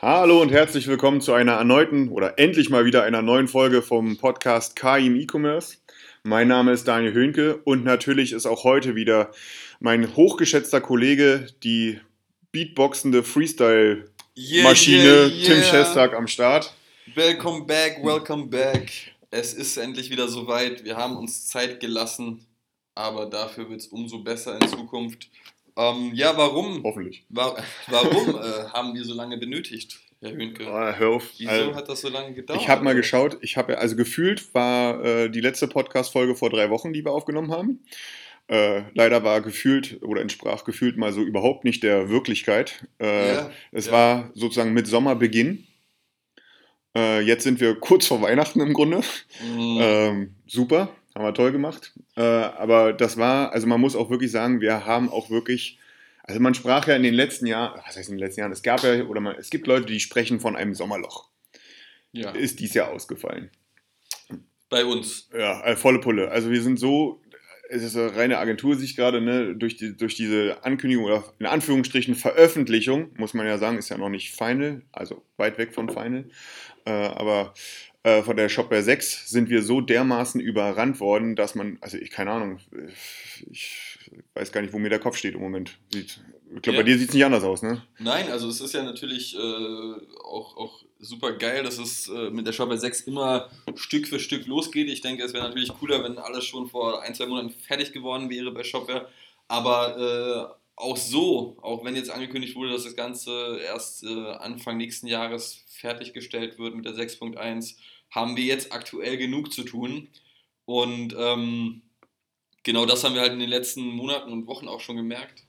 Hallo und herzlich willkommen zu einer erneuten oder endlich mal wieder einer neuen Folge vom Podcast KI im E-Commerce. Mein Name ist Daniel Höhnke und natürlich ist auch heute wieder mein hochgeschätzter Kollege, die beatboxende Freestyle-Maschine Yeah, yeah, Tim yeah. Schestak am Start. Welcome back, welcome back. Es ist endlich wieder soweit. Wir haben uns Zeit gelassen, aber dafür wird es umso besser in Zukunft. Ähm, ja, warum? Hoffentlich. Wa warum äh, haben wir so lange benötigt, Herr Höhnke? Ah, hör auf. Wieso Also, hat das so lange gedauert? ich habe mal geschaut, ich habe also gefühlt war äh, die letzte Podcast-Folge vor drei Wochen, die wir aufgenommen haben. Äh, leider war gefühlt oder entsprach gefühlt mal so überhaupt nicht der Wirklichkeit. Äh, Ja, es ja. war sozusagen mit Sommerbeginn. Äh, jetzt sind wir kurz vor Weihnachten im Grunde. Mm, Ähm, super, haben wir toll gemacht. Äh, aber das war, also man muss auch wirklich sagen, wir haben auch wirklich, also man sprach ja in den letzten Jahren, was heißt in den letzten Jahren, es gab ja, oder man, es gibt Leute, die sprechen von einem Sommerloch. ja, Ist dies Jahr ausgefallen. bei uns. Ja, äh, volle Pulle. Also wir sind so, es ist eine reine Agentursicht gerade, ne, durch, die, durch diese Ankündigung oder in Anführungsstrichen Veröffentlichung, muss man ja sagen, ist ja noch nicht final, also weit weg von final. Äh, aber äh, von der Shopware 6 sind wir so dermaßen überrannt worden, dass man, also ich, keine Ahnung, ich weiß gar nicht, wo mir der Kopf steht im Moment. Sieht, ich glaube, Ja. bei dir sieht es nicht anders aus, ne? Nein, also es ist ja natürlich äh, auch, auch super geil, dass es äh, mit der Shopware 6 immer Stück für Stück losgeht. Ich denke, es wäre natürlich cooler, wenn alles schon vor ein, zwei Monaten fertig geworden wäre bei Shopware. Aber äh, auch so, auch wenn jetzt angekündigt wurde, dass das Ganze erst äh, Anfang nächsten Jahres fertiggestellt wird mit der 6.1, haben wir jetzt aktuell genug zu tun. Und ähm, genau das haben wir halt in den letzten Monaten und Wochen auch schon gemerkt.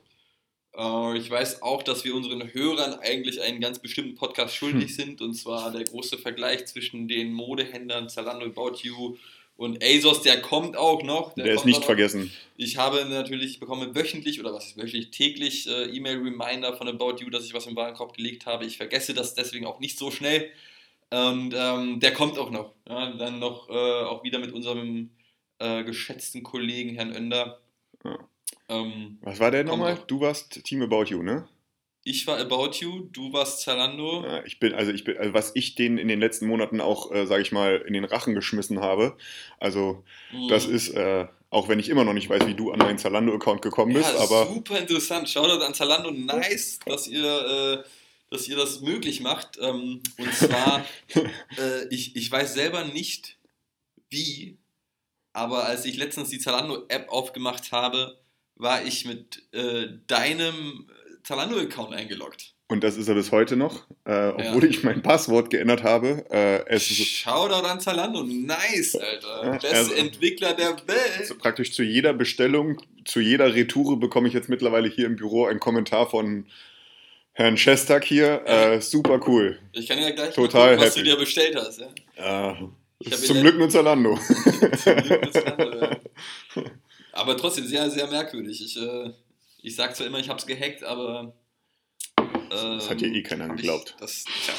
Äh, ich weiß auch, dass wir unseren Hörern eigentlich einen ganz bestimmten Podcast schuldig sind, und zwar der große Vergleich zwischen den Modehändlern Zalando, About You und ASOS, der kommt auch noch. Der, ist kommt nicht vergessen. Ich habe natürlich, ich bekomme wöchentlich, oder was ist wöchentlich, täglich äh, E-Mail-Reminder von About You, dass ich was im Warenkorb gelegt habe. Ich vergesse das deswegen auch nicht so schnell. Und ähm, der kommt auch noch. Ja, dann noch äh, auch wieder mit unserem äh, geschätzten Kollegen Herrn Önder. Ja. Ähm, Was war der nochmal? noch. Du warst Team About You, ne? ich war About You, du warst Zalando. Ja, ich bin, also ich bin, also was ich denen in den letzten Monaten auch, äh, sage ich mal, in den Rachen geschmissen habe. Also das Mhm. ist, äh, auch wenn ich immer noch nicht weiß, wie du an meinen Zalando-Account gekommen bist, ja, aber super interessant. Shoutout an Zalando. Nice, dass ihr, äh, dass ihr das möglich macht. Ähm, und zwar, äh, ich, ich weiß selber nicht, wie, aber als ich letztens die Zalando-App aufgemacht habe, war ich mit äh, deinem Zalando-Account eingeloggt. und das ist er bis heute noch, äh, obwohl ich mein Passwort geändert habe. Äh, es Shoutout an Zalando. Nice, Alter. Ja, Beste also- Entwickler der Welt. also praktisch zu jeder Bestellung, zu jeder Retoure bekomme ich jetzt mittlerweile hier im Büro einen Kommentar von Herrn Schestak hier. Äh, super cool. Ich kann ja gleich Total gucken, was happy. du dir bestellt hast. Ja? Hab zum Glück nur Zalando. Zum Glück ist Zalando, ja. Aber trotzdem sehr, sehr merkwürdig. Ich, äh, ich sag zwar immer, ich hab's gehackt, aber. Das hat ja eh keiner hab geglaubt. Ich, das, tja,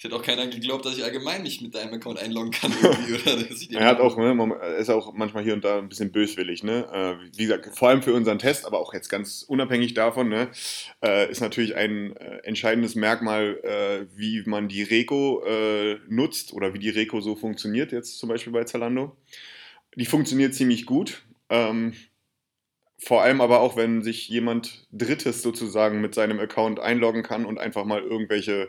ich hätte auch keiner geglaubt, dass ich allgemein mich mit deinem Account einloggen kann. Irgendwie, oder dass ich den- Er hat auch, ne, ist auch manchmal hier und da ein bisschen böswillig, ne? Äh, Wie gesagt, vor allem für unseren Test, aber auch jetzt ganz unabhängig davon, ne, äh, ist natürlich ein äh, entscheidendes Merkmal, wie man die Reco nutzt oder wie die Reco so funktioniert, jetzt zum Beispiel bei Zalando. Die funktioniert ziemlich gut. Ähm, vor allem aber auch, wenn sich jemand Drittes sozusagen mit seinem Account einloggen kann und einfach mal irgendwelche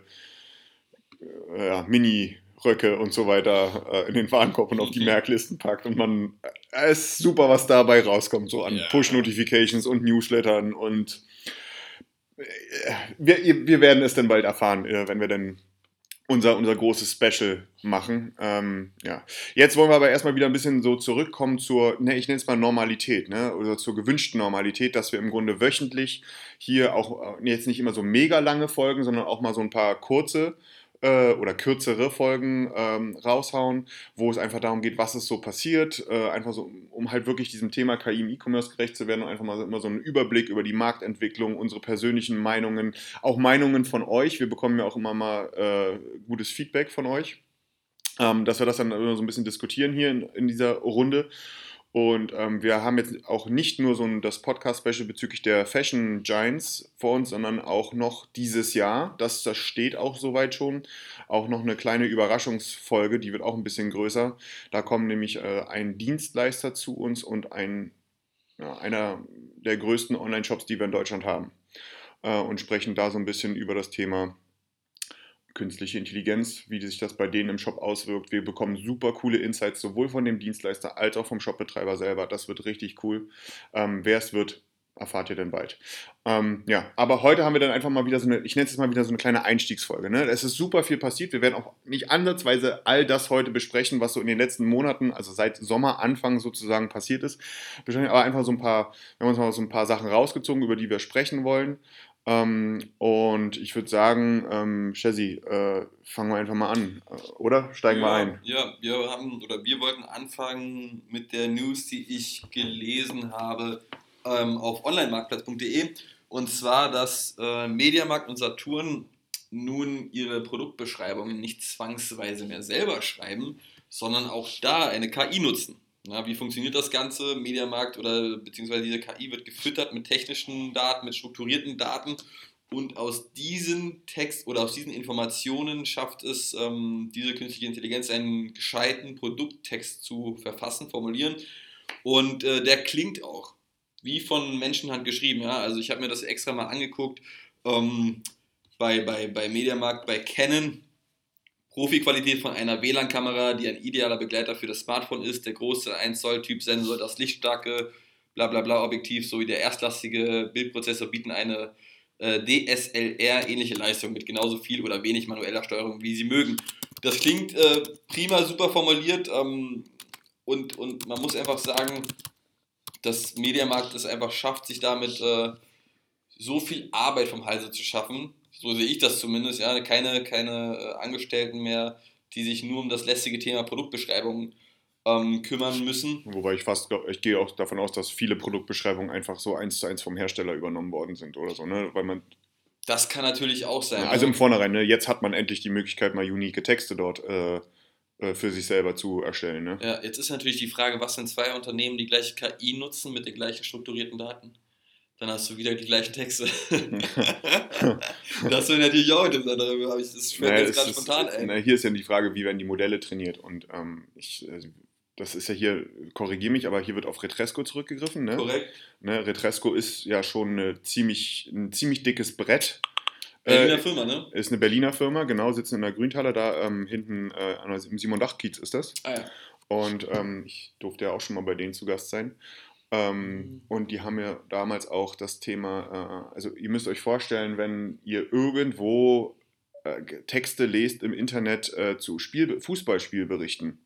äh, Mini-Röcke und so weiter äh, in den Warenkorb und auf die Mhm. Merklisten packt. Und man, es ist super, was dabei rauskommt, so an Ja. Push-Notifications und Newslettern. Und äh, wir, wir werden es dann bald erfahren, äh, wenn wir dann unser, unser großes Special machen. Ähm, ja. Jetzt wollen wir aber erstmal wieder ein bisschen so zurückkommen zur, ne, ich nenne es mal Normalität, ne, oder zur gewünschten Normalität, dass wir im Grunde wöchentlich hier auch äh, jetzt nicht immer so mega lange Folgen, sondern auch mal so ein paar kurze äh, oder kürzere Folgen ähm, raushauen, wo es einfach darum geht, was ist so passiert, äh, einfach so, um halt wirklich diesem Thema KI im E-Commerce gerecht zu werden und einfach mal immer so einen Überblick über die Marktentwicklung, unsere persönlichen Meinungen, auch Meinungen von euch. Wir bekommen ja auch immer mal äh, gutes Feedback von euch, ähm, dass wir das dann immer so ein bisschen diskutieren hier in, in dieser Runde. Und ähm, wir haben jetzt auch nicht nur so ein, das Podcast-Special bezüglich der Fashion Giants vor uns, sondern auch noch dieses Jahr, das, das steht auch soweit schon, auch noch eine kleine Überraschungsfolge, die wird auch ein bisschen größer. Da kommen nämlich äh, ein Dienstleister zu uns und ein, ja, einer der größten Online-Shops, die wir in Deutschland haben. Äh, und sprechen da so ein bisschen über das Thema künstliche Intelligenz, wie sich das bei denen im Shop auswirkt. Wir bekommen super coole Insights, sowohl von dem Dienstleister als auch vom Shopbetreiber selber. Das wird richtig cool. Ähm, Wer es wird, erfahrt ihr dann bald. Ähm, ja, aber heute haben wir dann einfach mal wieder so eine, ich nenne es mal wieder so eine kleine Einstiegsfolge. Ne? Es ist super viel passiert. Wir werden auch nicht ansatzweise all das heute besprechen, was so in den letzten Monaten, also seit Sommeranfang sozusagen passiert ist. Aber einfach so ein paar, wir haben uns mal so ein paar Sachen rausgezogen, über die wir sprechen wollen. Ähm, und ich würde sagen, ähm, Chessy, äh, fangen wir einfach mal an, äh, oder? Steigen ja, wir ein. Ja, wir haben oder wir wollten anfangen mit der News, die ich gelesen habe ähm, auf onlinemarktplatz.de. Und zwar, dass äh, Mediamarkt und Saturn nun ihre Produktbeschreibungen nicht zwangsweise mehr selber schreiben, sondern auch da eine KI nutzen. Na, wie funktioniert das Ganze? Mediamarkt oder beziehungsweise diese KI wird gefüttert mit technischen Daten, mit strukturierten Daten und aus diesen Text oder aus diesen Informationen schafft es ähm, diese künstliche Intelligenz einen gescheiten Produkttext zu verfassen, formulieren und äh, der klingt auch wie von Menschenhand geschrieben. Ja? Also ich habe mir das extra mal angeguckt ähm, bei, bei, bei Mediamarkt, bei Canon Profi-Qualität von einer WLAN-Kamera, die ein idealer Begleiter für das Smartphone ist, der große 1 Zoll Typ Sensor, das lichtstarke blablabla Objektiv sowie der erstlastige Bildprozessor bieten eine äh, DSLR-ähnliche Leistung mit genauso viel oder wenig manueller Steuerung, wie sie mögen. Das klingt äh, prima, super formuliert ähm, und, und man muss einfach sagen, dass Mediamarkt es einfach schafft, sich damit äh, so viel Arbeit vom Halse zu schaffen, so sehe ich das zumindest, ja, keine, keine äh, Angestellten mehr, die sich nur um das lästige Thema Produktbeschreibung ähm, kümmern müssen. Wobei ich fast, ich gehe auch davon aus, dass viele Produktbeschreibungen einfach so eins zu eins vom Hersteller übernommen worden sind oder so, ne? Weil man das kann natürlich auch sein. Also im Vornherein, ne? jetzt hat man endlich die Möglichkeit, mal unique Texte dort äh, äh, für sich selber zu erstellen. Ne? Ja, jetzt ist natürlich die Frage, was sind zwei Unternehmen, die gleiche KI nutzen mit den gleichen strukturierten Daten? Dann hast du wieder die gleichen Texte. das wäre natürlich auch interessant, darüber habe ich das naja, jetzt gerade spontan ein. Na, hier ist ja die Frage, wie werden die Modelle trainiert und ähm, ich, äh, das ist ja hier, korrigiere mich, aber hier wird auf Retresco zurückgegriffen. Ne? Korrekt. Ne, Retresco ist ja schon ziemlich, ein ziemlich dickes Brett. Berliner äh, Firma, ne? Ist eine Berliner Firma, genau, sitzen in der Grüntaler, da ähm, hinten äh, im Simon Dach-Kiez ist das. Ah ja. Und ähm, ich durfte ja auch schon mal bei denen zu Gast sein. Ähm, mhm. Und die haben ja damals auch das Thema, äh, also ihr müsst euch vorstellen, wenn ihr irgendwo äh, Texte lest im Internet äh, zu Spiel, Fußballspielberichten,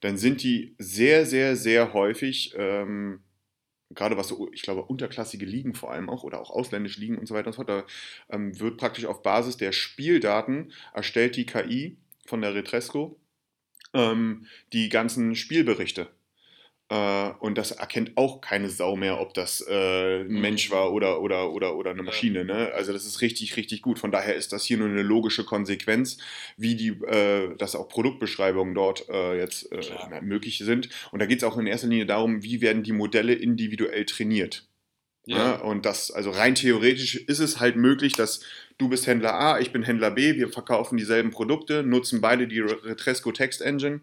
dann sind die sehr, sehr, sehr häufig, ähm, gerade was so, ich glaube, unterklassige Ligen vor allem auch oder auch ausländische Ligen und so weiter und so fort, da ähm, wird praktisch auf Basis der Spieldaten erstellt die KI von der Retresco ähm, die ganzen Spielberichte. Äh, und das erkennt auch keine Sau mehr, ob das äh, ein mhm. Mensch war oder, oder, oder, oder eine Maschine. Ne? Also das ist richtig, richtig gut. Von daher ist das hier nur eine logische Konsequenz, wie die, äh, dass auch Produktbeschreibungen dort äh, jetzt äh, möglich sind. Und da geht es auch in erster Linie darum, wie werden die Modelle individuell trainiert. Ja. ja. Und das, also rein theoretisch ist es halt möglich, dass du bist Händler A, ich bin Händler B, wir verkaufen dieselben Produkte, nutzen beide die Retresco Text Engine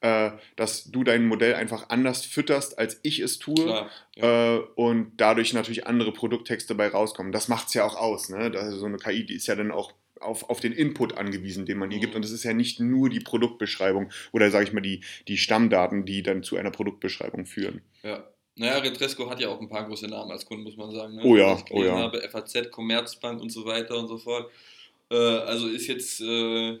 äh, dass du dein Modell einfach anders fütterst, als ich es tue Klar, ja. äh, und dadurch natürlich andere Produkttexte bei rauskommen. Das macht es ja auch aus. Ne? Das so eine KI, die ist ja dann auch auf, auf den Input angewiesen, den man ihr mhm. gibt. Und es ist ja nicht nur die Produktbeschreibung oder sage ich mal die, die Stammdaten, die dann zu einer Produktbeschreibung führen. Ja. Naja, Retresco hat ja auch ein paar große Namen als Kunden, muss man sagen. Ne? Oh ja, ich oh ja. habe FAZ, Commerzbank und so weiter und so fort. Äh, also ist jetzt äh,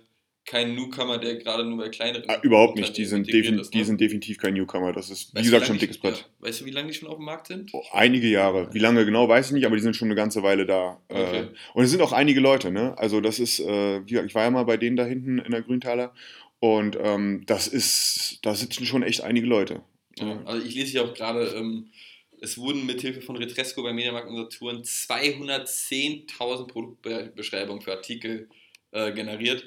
kein Newcomer, der gerade nur bei kleineren. Ah, überhaupt nicht. Die sind, ist, ne? die sind definitiv kein Newcomer. Das ist, wie gesagt, schon ein dickes Brett. Ja. Weißt du, wie lange die schon auf dem Markt sind? Oh, einige Jahre. Wie lange genau, weiß ich nicht, aber die sind schon eine ganze Weile da. Äh. Okay. und es sind auch einige Leute, ne? Also, das ist, äh, ich war ja mal bei denen da hinten in der Grüntaler. Und ähm, das ist, da sitzen schon echt einige Leute. Ja, also ich lese hier auch gerade, ähm, es wurden mithilfe von Retresco bei Mediamarkt und Saturn 210.000 Produktbeschreibungen für Artikel äh, generiert.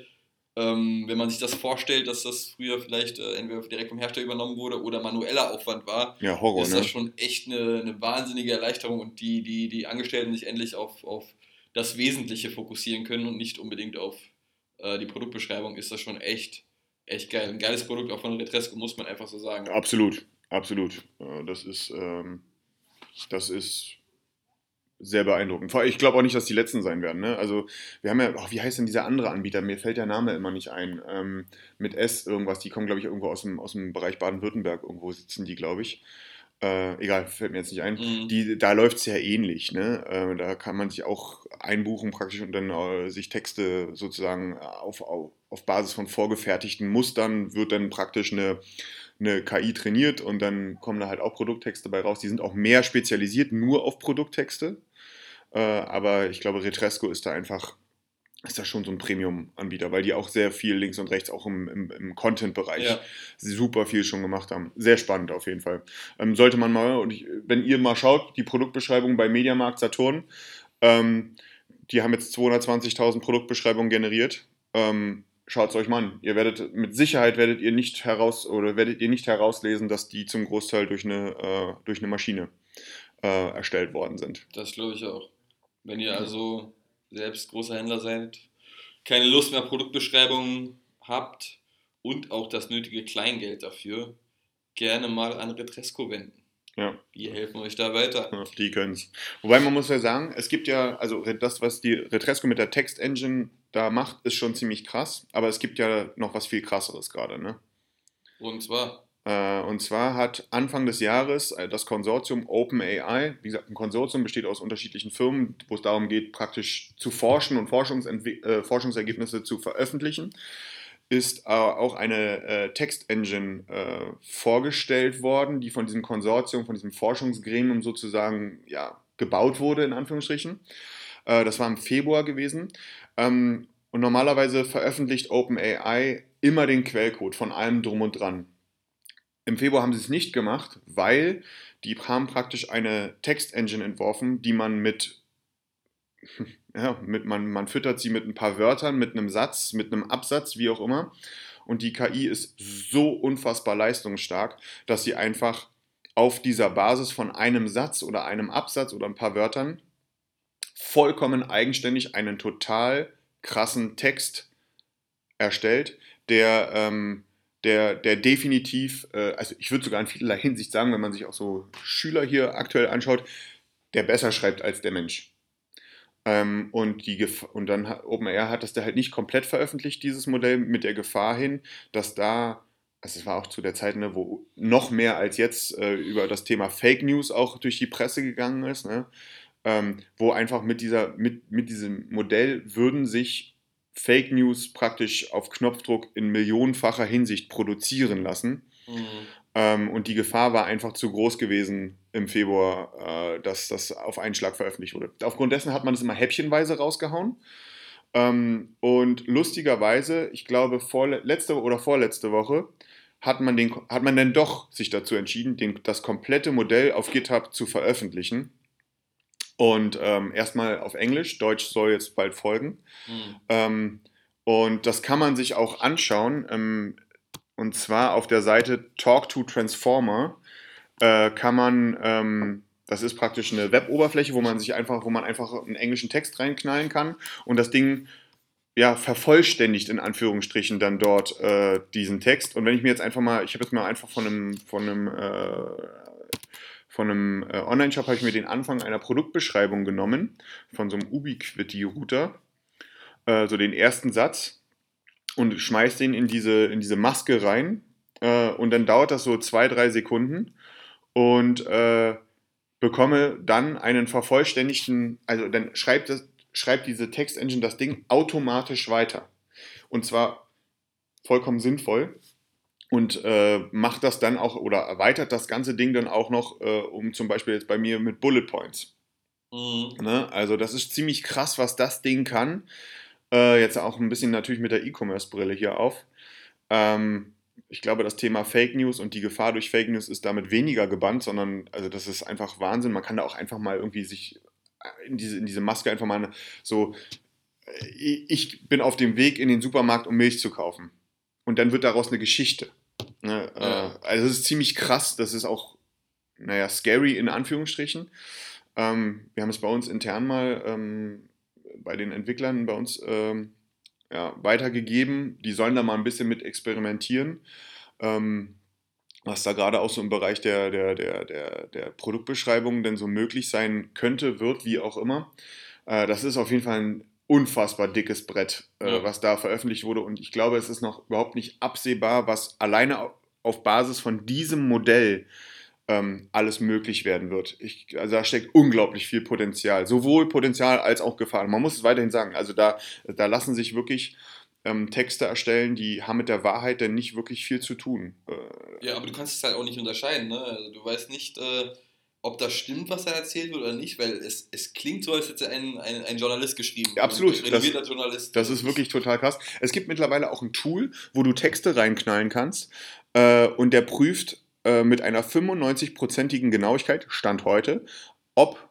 Ähm, wenn man sich das vorstellt, dass das früher vielleicht äh, entweder direkt vom Hersteller übernommen wurde oder manueller Aufwand war, ja, Horror, ist das ne? schon echt eine, eine, wahnsinnige Erleichterung und die, die, die Angestellten sich endlich auf, auf das Wesentliche fokussieren können und nicht unbedingt auf äh, die Produktbeschreibung, ist das schon echt, echt geil. Ein geiles Produkt auch von Retresco, muss man einfach so sagen. Absolut, absolut. Das ist, ähm, das ist sehr beeindruckend. Ich glaube auch nicht, dass die letzten sein werden. Ne? Also wir haben ja, oh, wie heißt denn dieser andere Anbieter? Mir fällt der Name immer nicht ein. Ähm, mit S irgendwas. Die kommen, glaube ich, irgendwo aus dem, aus dem Bereich Baden-Württemberg. Irgendwo sitzen die, glaube ich. Äh, egal, fällt mir jetzt nicht ein. Mhm. Die, da läuft es ja ähnlich. Ne? Äh, da kann man sich auch einbuchen praktisch und dann äh, sich Texte sozusagen auf, auf, auf Basis von vorgefertigten Mustern wird dann praktisch eine eine KI trainiert und dann kommen da halt auch Produkttexte bei raus. Die sind auch mehr spezialisiert nur auf Produkttexte. Äh, aber ich glaube, Retresco ist da einfach, ist da schon so ein Premium-Anbieter, weil die auch sehr viel links und rechts auch im, im, im Content-Bereich ja. super viel schon gemacht haben. Sehr spannend auf jeden Fall. Ähm, sollte man mal, und ich, wenn ihr mal schaut, die Produktbeschreibung bei Mediamarkt Saturn, ähm, die haben jetzt 220.000 Produktbeschreibungen generiert. Ähm, Schaut es euch mal an. Ihr werdet mit Sicherheit werdet ihr nicht heraus oder werdet ihr nicht herauslesen, dass die zum Großteil durch eine, äh, durch eine Maschine äh, erstellt worden sind. Das glaube ich auch. Wenn ihr also selbst großer Händler seid, keine Lust mehr Produktbeschreibungen habt und auch das nötige Kleingeld dafür, gerne mal an Retresco wenden. Ja. Die helfen euch da weiter. Ja, die können es. Wobei man muss ja sagen, es gibt ja, also das, was die Retresco mit der Text-Engine da macht, ist schon ziemlich krass. Aber es gibt ja noch was viel krasseres gerade, ne? Und zwar? Äh, und zwar hat Anfang des Jahres äh, das Konsortium OpenAI, wie gesagt, ein Konsortium besteht aus unterschiedlichen Firmen, wo es darum geht, praktisch zu forschen und äh, Forschungsergebnisse zu veröffentlichen, ist auch eine Textengine vorgestellt worden, die von diesem Konsortium, von diesem Forschungsgremium sozusagen ja, gebaut wurde, in Anführungsstrichen. das war im Februar gewesen. Ähm, und normalerweise veröffentlicht OpenAI immer den Quellcode von allem drum und dran. Im Februar haben sie es nicht gemacht, weil die haben praktisch eine Textengine entworfen, die man mit, ja, mit man, man füttert sie mit ein paar Wörtern, mit einem Satz, mit einem Absatz, wie auch immer. Und die KI ist so unfassbar leistungsstark, dass sie einfach auf dieser Basis von einem Satz oder einem Absatz oder ein paar Wörtern vollkommen eigenständig einen total krassen Text erstellt, der ähm, der, der definitiv, äh, also ich würde sogar in vielerlei Hinsicht sagen, wenn man sich auch so Schüler hier aktuell anschaut, der besser schreibt als der Mensch. Ähm, und, die und dann OpenAI hat das da halt nicht komplett veröffentlicht, dieses Modell, mit der Gefahr hin, dass da, also es war auch zu der Zeit, ne, wo noch mehr als jetzt äh, über das Thema Fake News auch durch die Presse gegangen ist, ne, ähm, wo einfach mit, dieser, mit, mit diesem Modell würden sich Fake News praktisch auf Knopfdruck in millionenfacher Hinsicht produzieren lassen. Mhm. Ähm, und die Gefahr war einfach zu groß gewesen im Februar, äh, dass das auf einen Schlag veröffentlicht wurde. Aufgrund dessen hat man es immer häppchenweise rausgehauen. Ähm, und lustigerweise, ich glaube, vor, letzte oder vorletzte Woche hat man, den, hat man dann doch sich dazu entschieden, den, das komplette Modell auf GitHub zu veröffentlichen. Und ähm, erstmal auf Englisch, Deutsch soll jetzt bald folgen. Mhm. Ähm, und das kann man sich auch anschauen. Ähm, und zwar auf der Seite Talk to Transformer äh, kann man, ähm, das ist praktisch eine Web-Oberfläche, wo man sich einfach, wo man einfach einen englischen Text reinknallen kann und das Ding ja, vervollständigt in Anführungsstrichen dann dort äh, diesen Text. Und wenn ich mir jetzt einfach mal, ich habe jetzt mal einfach von einem, von einem äh, von einem äh, Online-Shop habe ich mir den Anfang einer Produktbeschreibung genommen, von so einem Ubiquiti-Router, äh, so den ersten Satz und schmeiße den in diese, in diese Maske rein äh, und dann dauert das so zwei, drei Sekunden und äh, bekomme dann einen vervollständigten, also dann schreibt, das, schreibt diese Textengine das Ding automatisch weiter. Und zwar vollkommen sinnvoll und äh, macht das dann auch oder erweitert das ganze Ding dann auch noch äh, um zum Beispiel jetzt bei mir mit Bullet Points. Mhm. Ne? Also das ist ziemlich krass, was das Ding kann. Äh, jetzt auch ein bisschen natürlich mit der E-Commerce-Brille hier auf. Ähm, ich glaube, das Thema Fake News und die Gefahr durch Fake News ist damit weniger gebannt, sondern also das ist einfach Wahnsinn. Man kann da auch einfach mal irgendwie sich in diese, in diese Maske einfach mal so, äh, ich bin auf dem Weg in den Supermarkt, um Milch zu kaufen. Und dann wird daraus eine Geschichte. Ne? Ja. Äh, also es ist ziemlich krass, das ist auch, naja, scary in Anführungsstrichen. Ähm, wir haben es bei uns intern mal ähm, bei den Entwicklern bei uns ähm, ja, weitergegeben. Die sollen da mal ein bisschen mit experimentieren. Ähm, was da gerade auch so im Bereich der, der, der, der, der Produktbeschreibung denn so möglich sein könnte, wird, wie auch immer. Äh, das ist auf jeden Fall ein unfassbar dickes Brett, äh, ja. was da veröffentlicht wurde. Und ich glaube, es ist noch überhaupt nicht absehbar, was alleine auf Basis von diesem Modell ähm, alles möglich werden wird. Ich, also da steckt unglaublich viel Potenzial, sowohl Potenzial als auch Gefahr. Man muss es weiterhin sagen. Also da, da lassen sich wirklich ähm, Texte erstellen, die haben mit der Wahrheit denn nicht wirklich viel zu tun. Äh, ja, aber du kannst es halt auch nicht unterscheiden. Ne? Also du weißt nicht, äh, ob das stimmt, was er erzählt wird oder nicht, weil es, es klingt so, als hätte ein, ein, ein Journalist geschrieben. Ja, absolut. Ein das, Journalist. Das ist wirklich total krass. Es gibt mittlerweile auch ein Tool, wo du Texte reinknallen kannst äh, und der prüft äh, mit einer 95-prozentigen Genauigkeit, Stand heute, ob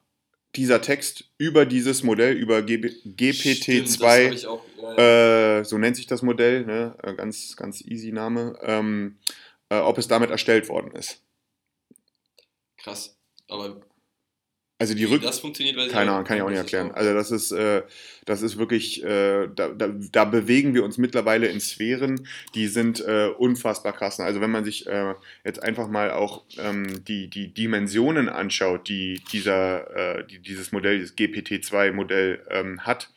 dieser Text über dieses Modell, über GPT-2, ja. äh, so nennt sich das Modell, ne? Äh, ganz, ganz easy Name, ähm, äh, ob es damit erstellt worden ist. Krass, aber also die Rück das funktioniert, weiß keine Ahnung, kann ich auch nicht erklären. Also das ist, äh, das ist wirklich, äh, da, da, da, bewegen wir uns mittlerweile in Sphären, die sind äh, unfassbar krass. Also wenn man sich äh, jetzt einfach mal auch ähm, die, die Dimensionen anschaut, die dieser, äh, die dieses Modell, dieses GPT-2-Modell ähm, hat,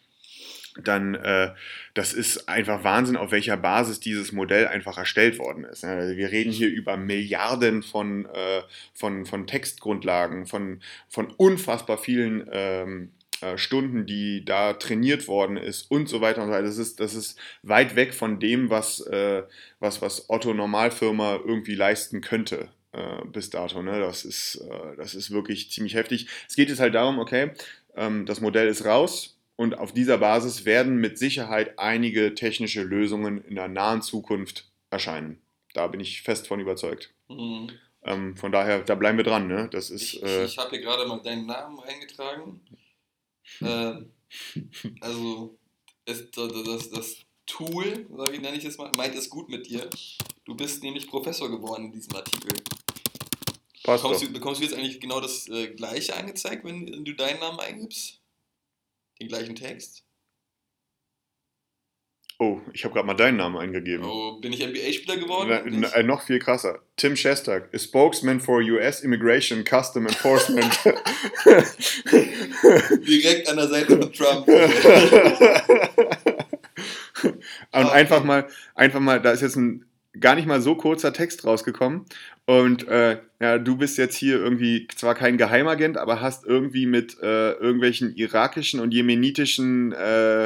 dann äh, das ist einfach Wahnsinn, auf welcher Basis dieses Modell einfach erstellt worden ist. Also wir reden hier über Milliarden von, äh, von, von Textgrundlagen, von, von unfassbar vielen ähm, äh, Stunden, die da trainiert worden ist und so weiter und so weiter. Das ist, das ist weit weg von dem, was, äh, was, was Otto Normalfirma irgendwie leisten könnte äh, bis dato. Ne? Das, ist, äh, das ist wirklich ziemlich heftig. Es geht jetzt halt darum, okay, ähm, das Modell ist raus, und auf dieser Basis werden mit Sicherheit einige technische Lösungen in der nahen Zukunft erscheinen. Da bin ich fest von überzeugt. Mhm. Ähm, von daher, da bleiben wir dran. Ne? Das ist, ich äh, ich habe hier gerade mal deinen Namen eingetragen. äh, also, es, das, das, Tool, oder wie nenne ich es mal, meint es gut mit dir. Du bist nämlich Professor geworden in diesem Artikel. Passt bekommst, du, bekommst du jetzt eigentlich genau das äh, gleiche angezeigt, wenn du deinen Namen eingibst? Den gleichen Text? Oh, ich habe gerade mal deinen Namen eingegeben. Oh, bin ich NBA-Spieler geworden? Na, na, noch viel krasser. Tim Shestag, a spokesman for US Immigration Custom Enforcement. Direkt an der Seite von Trump. Und ah, einfach mal, einfach mal, da ist jetzt ein gar nicht mal so kurzer Text rausgekommen. Und äh, ja, du bist jetzt hier irgendwie zwar kein Geheimagent, aber hast irgendwie mit äh, irgendwelchen irakischen und jemenitischen äh,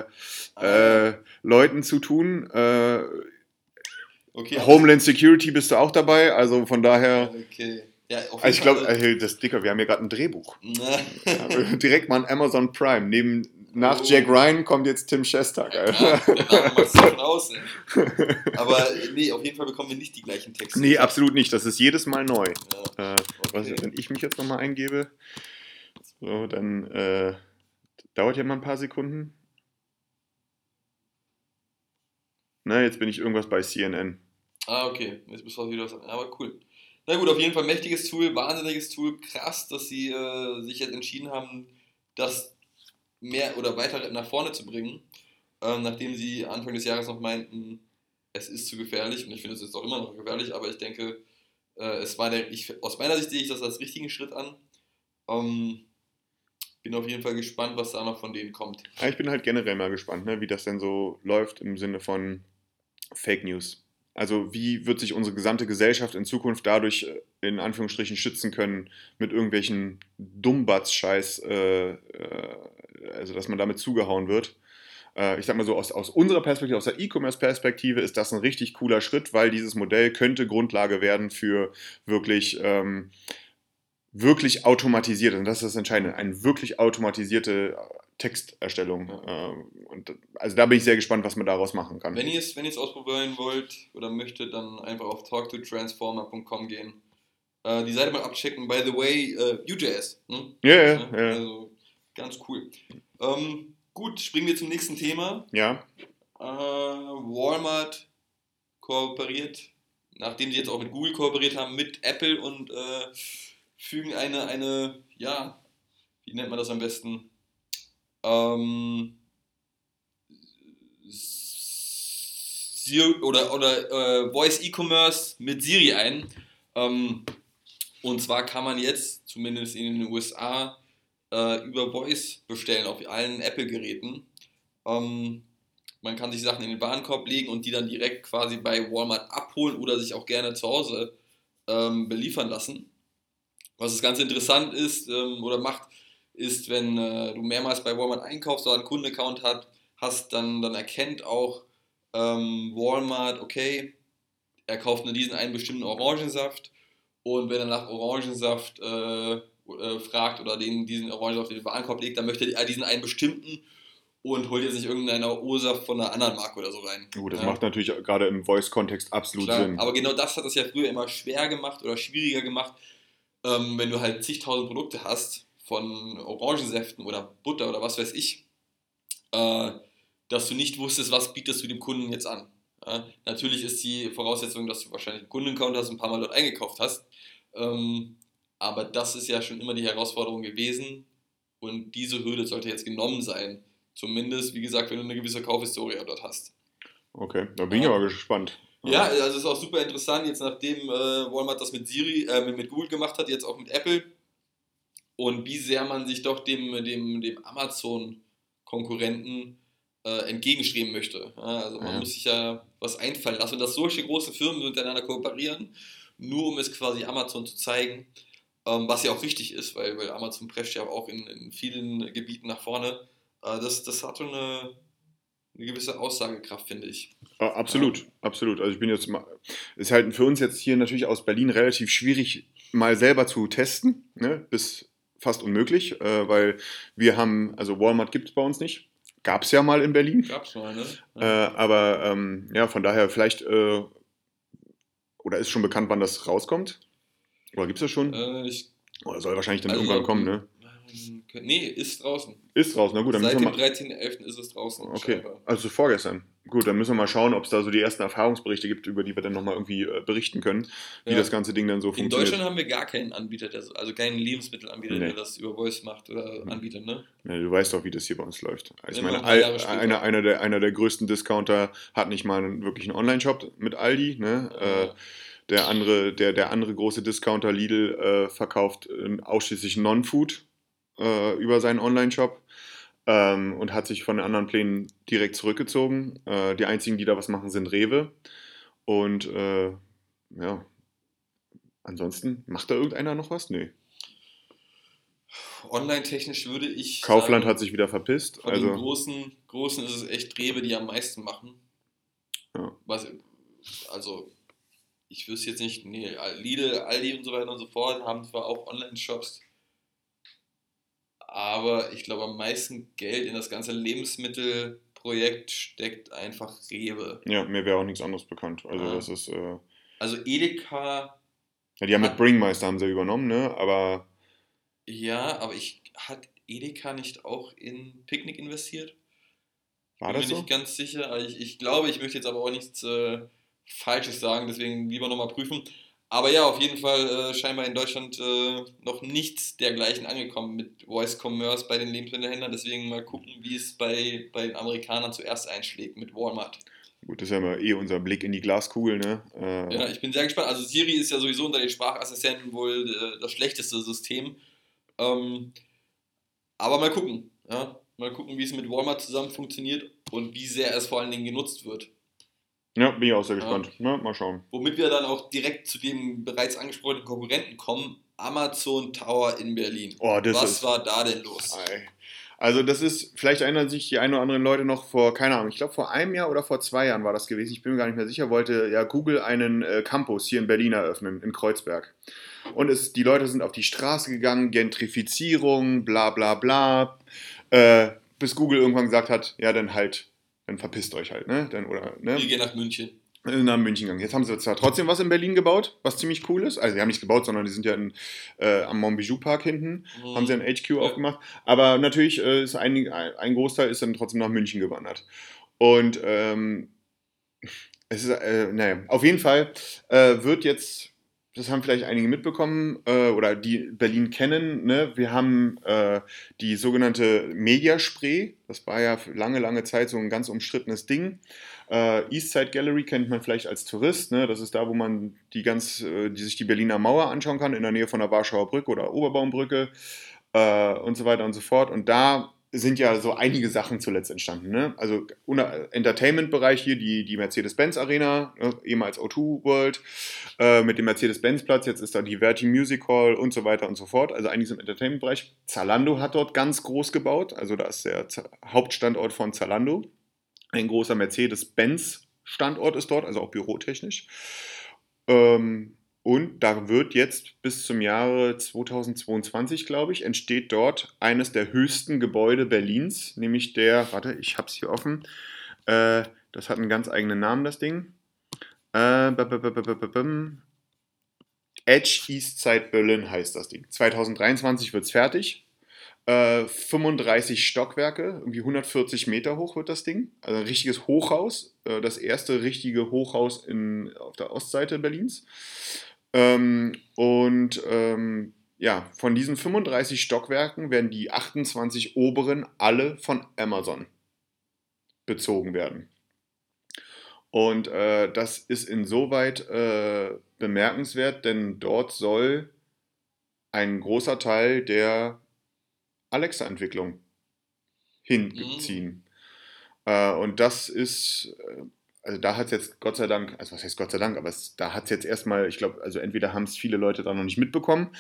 äh Leuten zu tun. Äh, okay, Homeland Security bist du auch dabei, also von daher. Okay. Ja, also ich glaube, äh, das Dicker, wir haben hier gerade ein Drehbuch. direkt mal ein Amazon Prime. Neben, nach oh. Jack Ryan kommt jetzt Tim Shestag. Ja, klar, der Name macht schon aus. Aber nee, auf jeden Fall bekommen wir nicht die gleichen Texte. Nee, absolut nicht. Das ist jedes Mal neu. Ja, äh, okay. was, wenn ich mich jetzt nochmal eingebe, so, dann äh, dauert ja mal ein paar Sekunden. Na, jetzt bin ich irgendwas bei CNN. Ah, okay. Jetzt bist du wieder was. Aber cool. Na gut, auf jeden Fall mächtiges Tool, wahnsinniges Tool. Krass, dass sie äh, sich jetzt entschieden haben, das mehr oder weiter nach vorne zu bringen, ähm, nachdem sie Anfang des Jahres noch meinten, es ist zu gefährlich. Und ich finde, es ist auch immer noch gefährlich, aber ich denke, äh, es war der, ich, aus meiner Sicht sehe ich das als richtigen Schritt an. Ähm, bin auf jeden Fall gespannt, was da noch von denen kommt. Ich bin halt generell mal gespannt, ne, wie das denn so läuft im Sinne von Fake News. Also wie wird sich unsere gesamte Gesellschaft in Zukunft dadurch äh, in Anführungsstrichen schützen können mit irgendwelchen Dummbatz-Scheiß, äh, äh, also dass man damit zugehauen wird. äh, ich sag mal so, aus, aus unserer Perspektive, aus der E-Commerce-Perspektive ist das ein richtig cooler Schritt, weil dieses Modell könnte Grundlage werden für wirklich, ähm, wirklich automatisierte, und das ist das Entscheidende, eine wirklich automatisierte Texterstellung. Ja. Äh, und also da bin ich sehr gespannt, was man daraus machen kann. Wenn ihr es wenn ausprobieren wollt oder möchtet, dann einfach auf talktotransformer.com gehen. Äh, die Seite mal abchecken. By the way, äh, Vue.js. Ne? Ja, ja, ja. Also ganz cool. Ähm, gut, springen wir zum nächsten Thema. Ja. Äh, Walmart kooperiert, nachdem sie jetzt auch mit Google kooperiert haben, mit Apple und äh, fügen eine, eine, ja, wie nennt man das am besten? Ähm, oder, oder äh, Voice E-Commerce mit Siri ein. Ähm, und zwar kann man jetzt, zumindest in den USA, äh, über Voice bestellen auf allen Apple-Geräten. Ähm, man kann sich Sachen in den Warenkorb legen und die dann direkt quasi bei Walmart abholen oder sich auch gerne zu Hause ähm, beliefern lassen. Was das ganz interessant ist ähm, oder macht, ist, wenn äh, du mehrmals bei Walmart einkaufst oder einen Kundenaccount hat, hast, dann, dann erkennt auch ähm, Walmart, okay, er kauft nur diesen einen bestimmten Orangensaft und wenn er nach Orangensaft äh, äh, fragt oder den, diesen Orangensaft in den Warenkorb legt, dann möchte er diesen einen bestimmten und holt jetzt nicht irgendeinen O-Saft von einer anderen Marke oder so rein. Gut, das ja. macht natürlich gerade im Voice-Kontext absolut Klar, Sinn. Aber genau das hat es ja früher immer schwer gemacht oder schwieriger gemacht, ähm, wenn du halt zigtausend Produkte hast von Orangensäften oder Butter oder was weiß ich, äh, dass du nicht wusstest, was bietest du dem Kunden jetzt an. Ja, natürlich ist die Voraussetzung, dass du wahrscheinlich einen Kundenaccount hast und ein paar Mal dort eingekauft hast. Ähm, aber das ist ja schon immer die Herausforderung gewesen. Und diese Hürde sollte jetzt genommen sein. Zumindest, wie gesagt, wenn du eine gewisse Kaufhistorie dort hast. Okay, da bin ich aber gespannt. Ja, also es ist auch super interessant, jetzt nachdem äh, Walmart das mit Siri, äh, mit Google gemacht hat, jetzt auch mit Apple. Und wie sehr man sich doch dem, dem, dem Amazon-Konkurrenten äh, entgegenstreben möchte. Also man ja. muss sich ja was einfallen lassen. Und dass solche große Firmen miteinander kooperieren, nur um es quasi Amazon zu zeigen, ähm, was ja auch richtig ist, weil, weil Amazon prescht ja auch in, in vielen Gebieten nach vorne. Äh, das, das hat schon eine, eine gewisse Aussagekraft, finde ich. Ja, absolut, ja. absolut. Also ich bin jetzt mal, ist halt für uns jetzt hier natürlich aus Berlin relativ schwierig, mal selber zu testen, ne? bis fast unmöglich, äh, weil wir haben, also Walmart gibt es bei uns nicht. Gab es ja mal in Berlin. Gab es mal, ne? Ja. Äh, aber ähm, ja, von daher vielleicht, äh, oder ist schon bekannt, wann das rauskommt? Oder gibt es das schon? Äh, ich, Oder soll wahrscheinlich dann also irgendwann kommen, ne? Nee, ist draußen. Ist draußen, na gut. Dann Seit dem 13.11. ist es draußen. Okay, scheinbar. also vorgestern. Gut, dann müssen wir mal schauen, ob es da so die ersten Erfahrungsberichte gibt, über die wir dann nochmal irgendwie äh, berichten können, wie ja. das ganze Ding dann so In funktioniert. In Deutschland haben wir gar keinen Anbieter, der, also keinen Lebensmittelanbieter, nee. der das über Voice macht oder mhm. anbietet, ne? Ja, du weißt doch, wie das hier bei uns läuft. Ich meine, all, einer, einer, der, einer der größten Discounter hat nicht mal einen, wirklich einen Online-Shop mit Aldi, ne? Ja. Äh, der andere, der, der andere große Discounter Lidl äh, verkauft äh, ausschließlich Non-Food äh, über seinen Online-Shop ähm, und hat sich von den anderen Plänen direkt zurückgezogen. Äh, die einzigen, die da was machen, sind Rewe. Und äh, ja, ansonsten macht da irgendeiner noch was? Nee. Online-technisch würde ich. Kaufland sagen, hat sich wieder verpisst. Von also den großen, großen ist es echt Rewe, die am meisten machen. Ja. Was, also ich wüsste jetzt nicht, nee, Lidl, Aldi und so weiter und so fort haben zwar auch Online-Shops, aber ich glaube, am meisten Geld in das ganze Lebensmittelprojekt steckt einfach Rewe. Ja, mir wäre auch nichts anderes bekannt. Also, ja. das ist. Äh, also, Edeka. Ja, die haben mit Bringmeister haben sie übernommen, ne? Aber. Ja, aber ich. Hat Edeka nicht auch in Picknick investiert? War Bin das mir so? nicht ganz sicher. Ich, ich glaube, ich möchte jetzt aber auch nichts. Äh, Falsches sagen, deswegen lieber nochmal prüfen. Aber ja, auf jeden Fall äh, scheinbar in Deutschland äh, noch nichts dergleichen angekommen mit Voice Commerce bei den Lebensmittelhändlern. Deswegen mal gucken, wie es bei, bei den Amerikanern zuerst einschlägt mit Walmart. Gut, das ist ja immer eh unser Blick in die Glaskugel, ne? Äh, ja, ich bin sehr gespannt. Also Siri ist ja sowieso unter den Sprachassistenten wohl äh, das schlechteste System. Ähm, aber mal gucken, ja? Mal gucken, wie es mit Walmart zusammen funktioniert und wie sehr es vor allen Dingen genutzt wird. Ja, bin ich auch sehr gespannt. Ja. mal schauen. Womit wir dann auch direkt zu dem bereits angesprochenen Konkurrenten kommen. Amazon Tower in Berlin. Oh, Was war da denn los? Also das ist, vielleicht erinnern sich die ein oder anderen Leute noch vor, keine Ahnung, ich glaube vor einem Jahr oder vor zwei Jahren war das gewesen, ich bin mir gar nicht mehr sicher, wollte ja Google einen äh, Campus hier in Berlin eröffnen, in Kreuzberg. Und es, die Leute sind auf die Straße gegangen, Gentrifizierung, bla bla bla, äh, bis Google irgendwann gesagt hat, ja dann halt, dann verpisst euch halt, ne? Dann, oder, ne? Wir gehen nach München nach München gegangen. Jetzt haben sie zwar trotzdem was in Berlin gebaut, was ziemlich cool ist. Also, sie haben nicht gebaut, sondern die sind ja in, äh, am Montbijou Park hinten, mhm. haben sie ein HQ ja. aufgemacht. Aber natürlich äh, ist ein, ein Großteil ist dann trotzdem nach München gewandert. Und ähm, es ist, äh, naja, auf jeden Fall äh, wird jetzt, das haben vielleicht einige mitbekommen äh, oder die Berlin kennen, ne? wir haben äh, die sogenannte Mediaspray. Das war ja lange, lange Zeit so ein ganz umstrittenes Ding. Äh, Eastside Gallery kennt man vielleicht als Tourist. Ne? Das ist da, wo man die, ganz, äh, die sich die Berliner Mauer anschauen kann, in der Nähe von der Warschauer Brücke oder Oberbaumbrücke äh, und so weiter und so fort. Und da sind ja so einige Sachen zuletzt entstanden. Ne? Also Entertainment-Bereich hier, die, die Mercedes-Benz Arena, ne? ehemals O2 World, äh, mit dem Mercedes-Benz-Platz, jetzt ist da die Verti Music Hall und so weiter und so fort. Also einiges im Entertainment-Bereich. Zalando hat dort ganz groß gebaut, also da ist der Z Hauptstandort von Zalando. Ein großer Mercedes-Benz-Standort ist dort, also auch bürotechnisch. Ähm, und da wird jetzt bis zum Jahre 2022, glaube ich, entsteht dort eines der höchsten Gebäude Berlins, nämlich der, warte, ich habe es hier offen, äh, das hat einen ganz eigenen Namen, das Ding. Äh, Edge Eastside Berlin heißt das Ding. 2023 wird es fertig. 35 äh, Stockwerke, irgendwie 140 Meter hoch wird das Ding. Also ein richtiges Hochhaus. Äh, das erste richtige Hochhaus in, auf der Ostseite Berlins. Ähm, und ähm, ja, von diesen 35 Stockwerken werden die 28 oberen alle von Amazon bezogen werden. Und äh, das ist insoweit äh, bemerkenswert, denn dort soll ein großer Teil der Alexa-Entwicklung hinziehen. Mhm. Äh, und das ist, äh, also da hat es jetzt Gott sei Dank, also was heißt Gott sei Dank, aber es, da hat es jetzt erstmal, ich glaube, also entweder haben es viele Leute da noch nicht mitbekommen,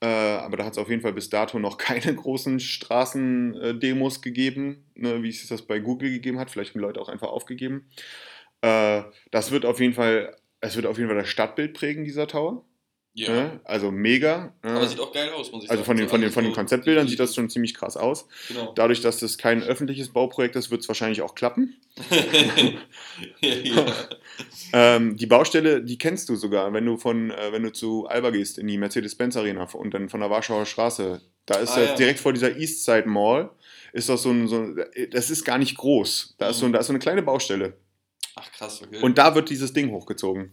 äh, aber da hat es auf jeden Fall bis dato noch keine großen Straßendemos gegeben, ne, wie es das bei Google gegeben hat. Vielleicht haben Leute auch einfach aufgegeben. Äh, das wird auf jeden Fall, es wird auf jeden Fall das Stadtbild prägen, dieser Tower. Ja. Ne? Also mega. Ne? Aber sieht auch geil aus, muss ich also sagen. Von den, von den, von den Konzeptbildern sieht das schon ziemlich krass aus. Genau. Dadurch, dass das kein öffentliches Bauprojekt ist, wird es wahrscheinlich auch klappen. ähm, die Baustelle, die kennst du sogar, wenn du von, äh, wenn du zu Alba gehst, in die Mercedes-Benz Arena und dann von der Warschauer Straße. Da ist ah, ja. direkt vor dieser Eastside Mall, ist das so ein, so, das ist gar nicht groß. Da ist, so, mhm. da ist so eine kleine Baustelle. Ach krass, okay. Und da wird dieses Ding hochgezogen.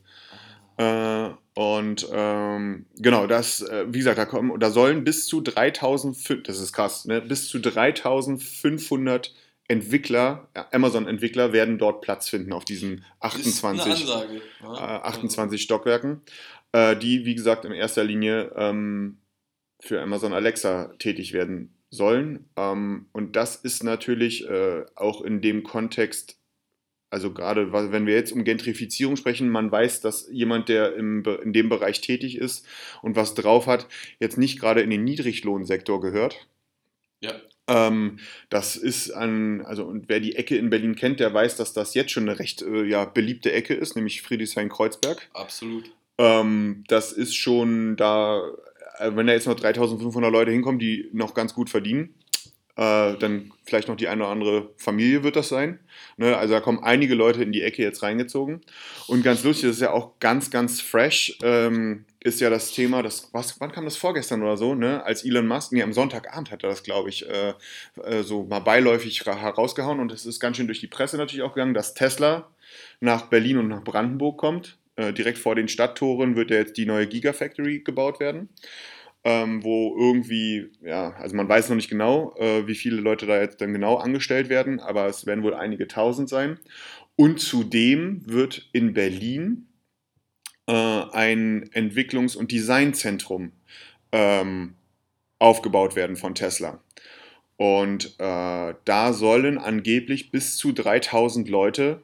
Äh, und ähm, genau, das, äh, wie gesagt, da kommen, da sollen bis zu 3000, das ist krass, ne, bis zu 3500 Entwickler, Amazon-Entwickler werden dort Platz finden auf diesen 28, ja. äh, 28 Stockwerken, äh, die, wie gesagt, in erster Linie ähm, für Amazon Alexa tätig werden sollen. Ähm, und das ist natürlich äh, auch in dem Kontext also gerade wenn wir jetzt um Gentrifizierung sprechen, man weiß, dass jemand, der im, in dem Bereich tätig ist und was drauf hat, jetzt nicht gerade in den Niedriglohnsektor gehört. Ja. Ähm, das ist an, also und wer die Ecke in Berlin kennt, der weiß, dass das jetzt schon eine recht äh, ja, beliebte Ecke ist, nämlich Friedrichshain-Kreuzberg. Absolut. Ähm, das ist schon da, äh, wenn da jetzt noch 3500 Leute hinkommen, die noch ganz gut verdienen, äh, dann vielleicht noch die eine oder andere Familie wird das sein. Ne? Also da kommen einige Leute in die Ecke jetzt reingezogen. Und ganz lustig, das ist ja auch ganz, ganz fresh, ähm, ist ja das Thema, das, was, wann kam das vorgestern oder so, ne? als Elon Musk, nee, am Sonntagabend hat er das, glaube ich, äh, äh, so mal beiläufig herausgehauen und es ist ganz schön durch die Presse natürlich auch gegangen, dass Tesla nach Berlin und nach Brandenburg kommt. Äh, direkt vor den Stadttoren wird ja jetzt die neue Gigafactory gebaut werden ähm, wo irgendwie, ja, also man weiß noch nicht genau, äh, wie viele Leute da jetzt dann genau angestellt werden, aber es werden wohl einige tausend sein. Und zudem wird in Berlin äh, ein Entwicklungs- und Designzentrum ähm, aufgebaut werden von Tesla. Und äh, da sollen angeblich bis zu 3000 Leute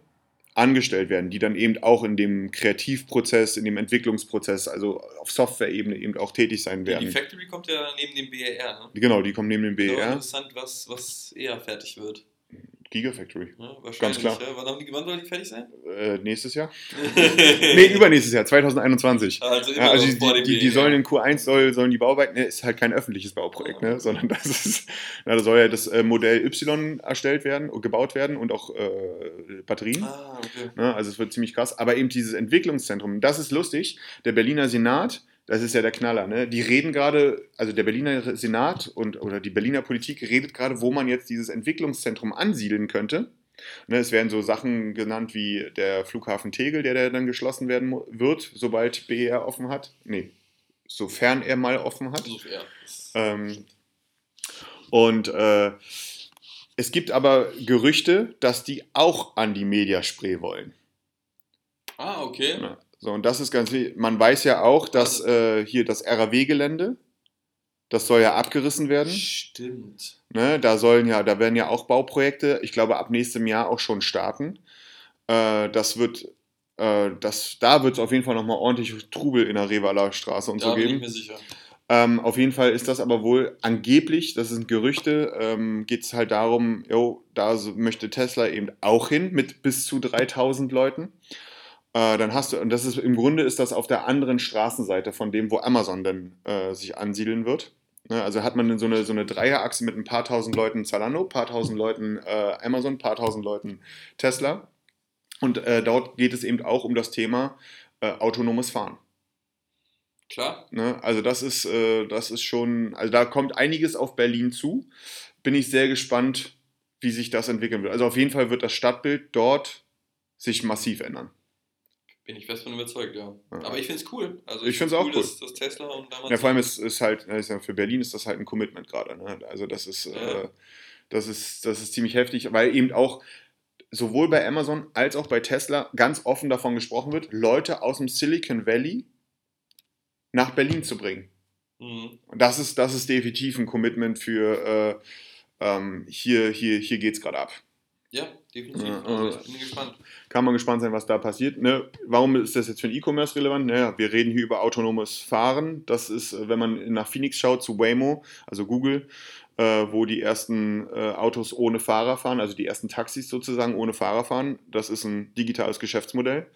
angestellt werden, die dann eben auch in dem Kreativprozess, in dem Entwicklungsprozess, also auf Software-Ebene eben auch tätig sein werden. Die Factory kommt ja neben dem BER, ne? Genau, die kommen neben dem Genau, BER. interessant, was, was eher fertig wird. Gigafactory. Wahrscheinlich. Ganz klar. Ja? Wann, haben die, wann soll die fertig sein? Äh, nächstes Jahr? Nee, übernächstes Jahr, 2021. Also immer Ja, also die, die, die BER. sollen in Q1 soll, sollen die Bauarbeiten, ne, ist halt kein öffentliches Bauprojekt, ne, sondern das ist, na, da soll ja das äh, Modell Y erstellt werden und gebaut werden und auch äh, Batterien. Ah, okay. Ne, also es wird ziemlich krass. Aber eben dieses Entwicklungszentrum, das ist lustig. Der Berliner Senat, das ist ja der Knaller, ne? Die reden gerade, also der Berliner Senat und oder die Berliner Politik redet gerade, wo man jetzt dieses Entwicklungszentrum ansiedeln könnte. Ne, es werden so Sachen genannt wie der Flughafen Tegel, der, der dann geschlossen werden wird, sobald BER offen hat. Nee, sofern er mal offen hat. Ähm, und äh, es gibt aber Gerüchte, dass die auch an die Mediaspray wollen. Ah, okay. So, und das ist ganz wichtig. Man weiß ja auch, dass äh, hier das RAW-Gelände, das soll ja abgerissen werden. Stimmt. Ne? Da sollen ja, da werden ja auch Bauprojekte, ich glaube, ab nächstem Jahr auch schon starten. Äh, das wird, äh, das, da wird es auf jeden Fall nochmal ordentlich Trubel in der Revaler Straße und Da so bin ich geben. mir sicher. Ähm, auf jeden Fall ist das aber wohl angeblich, das sind Gerüchte, ähm, geht es halt darum, jo, da möchte Tesla eben auch hin mit bis zu 3000 Leuten. Äh, dann hast du, und das ist im Grunde ist das auf der anderen Straßenseite von dem, wo Amazon dann äh, sich ansiedeln wird. Ne, also hat man so eine, so eine Dreierachse mit ein paar tausend Leuten Zalando, paar tausend Leuten äh, Amazon, paar tausend Leuten Tesla. Und äh, dort geht es eben auch um das Thema äh, autonomes Fahren. Klar. Ne? Also das ist, das ist schon, also da kommt einiges auf Berlin zu. Bin ich sehr gespannt, wie sich das entwickeln wird. Also auf jeden Fall wird das Stadtbild dort sich massiv ändern. Bin ich fest von überzeugt, ja. Ja. Aber ich finde es cool. Also Ich find's auch cool. Dass, dass Tesla und damals. Ja, vor allem ist, ist halt, ja für Berlin ist das halt ein Commitment gerade. Ne? Also das ist, Ja. äh, das ist, das ist ziemlich heftig, weil eben auch sowohl bei Amazon als auch bei Tesla ganz offen davon gesprochen wird, Leute aus dem Silicon Valley nach Berlin zu bringen. Mhm. Und das ist, das ist definitiv ein Commitment für äh, ähm, hier, hier, hier geht es gerade ab. Ja, definitiv. Ja, also äh, ich bin gespannt. Kann man gespannt sein, was da passiert. Ne? Warum ist das jetzt für den E-Commerce relevant? Naja, wir reden hier über autonomes Fahren. Das ist, äh, wenn man nach Phoenix schaut, zu Waymo, also Google, äh, wo die ersten äh, Autos ohne Fahrer fahren, also die ersten Taxis sozusagen ohne Fahrer fahren. Das ist ein digitales Geschäftsmodell.